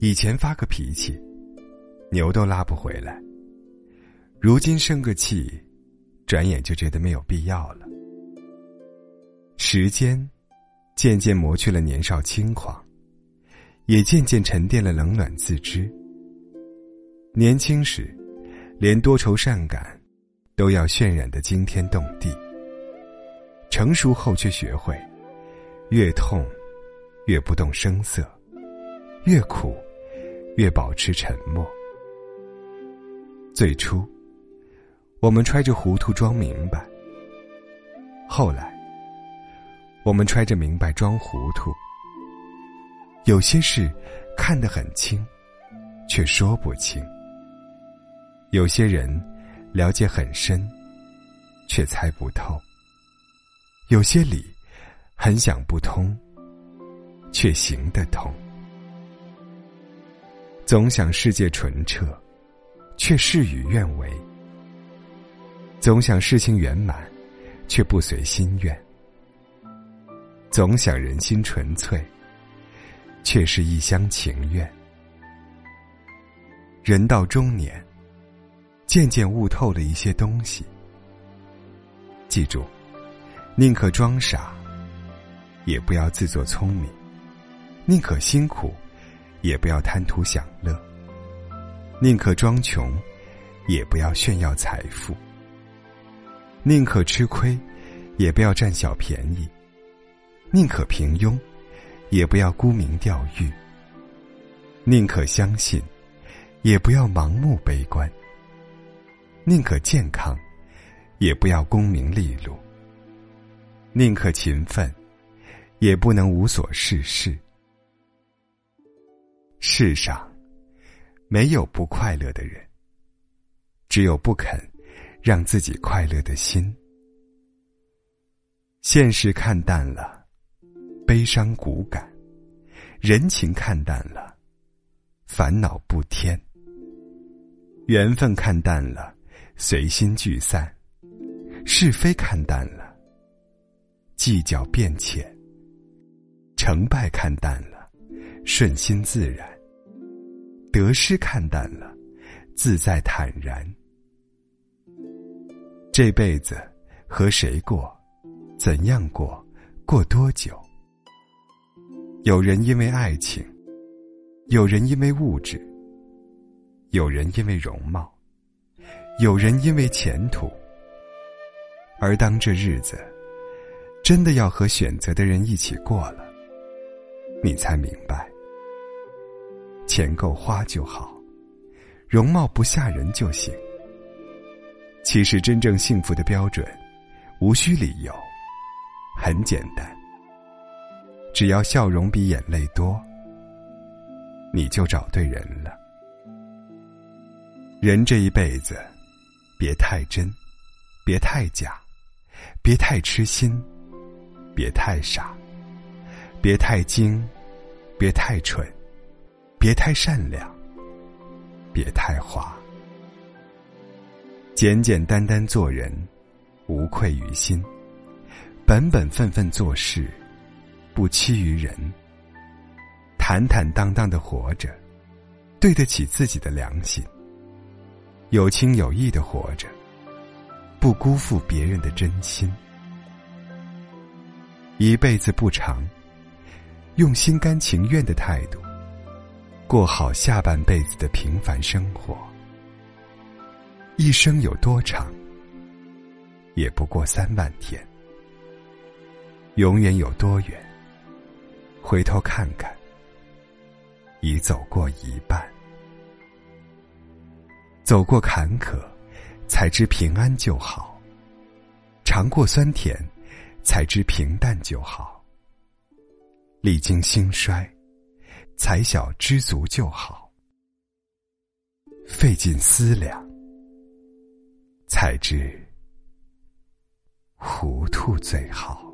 以前发个脾气，牛都拉不回来；如今生个气，转眼就觉得没有必要了。时间渐渐磨去了年少轻狂，也渐渐沉淀了冷暖自知。年轻时，连多愁善感都要渲染的惊天动地；成熟后，却学会越痛越不动声色，越苦越保持沉默。最初，我们揣着糊涂装明白；后来，我们揣着明白装糊涂，有些事看得很清，却说不清；有些人了解很深，却猜不透；有些理很想不通，却行得通。总想世界纯澈，却事与愿违；总想事情圆满，却不随心愿。总想人心纯粹，却是一厢情愿。人到中年，渐渐悟透了一些东西。记住，宁可装傻，也不要自作聪明；宁可辛苦，也不要贪图享乐；宁可装穷，也不要炫耀财富；宁可吃亏，也不要占小便宜。宁可平庸，也不要沽名钓誉；宁可相信，也不要盲目悲观；宁可健康，也不要功名利禄；宁可勤奋，也不能无所事事。世上没有不快乐的人，只有不肯让自己快乐的心。现实看淡了。悲伤骨感，人情看淡了，烦恼不添；缘分看淡了，随心聚散；是非看淡了，计较变浅；成败看淡了，顺心自然；得失看淡了，自在坦然。这辈子和谁过，怎样过，过多久？有人因为爱情，有人因为物质，有人因为容貌，有人因为前途。而当这日子真的要和选择的人一起过了，你才明白，钱够花就好，容貌不吓人就行。其实真正幸福的标准，无需理由，很简单。只要笑容比眼泪多，你就找对人了。人这一辈子，别太真，别太假，别太痴心，别太傻，别太精，别太蠢，别太善良，别太滑。简简单单做人，无愧于心；本本分分做事。不欺于人，坦坦荡荡的活着，对得起自己的良心；有情有义的活着，不辜负别人的真心。一辈子不长，用心甘情愿的态度，过好下半辈子的平凡生活。一生有多长，也不过三万天；永远有多远？回头看看，已走过一半。走过坎坷，才知平安就好；尝过酸甜，才知平淡就好；历经兴衰，才晓知足就好；费尽思量，才知糊涂最好。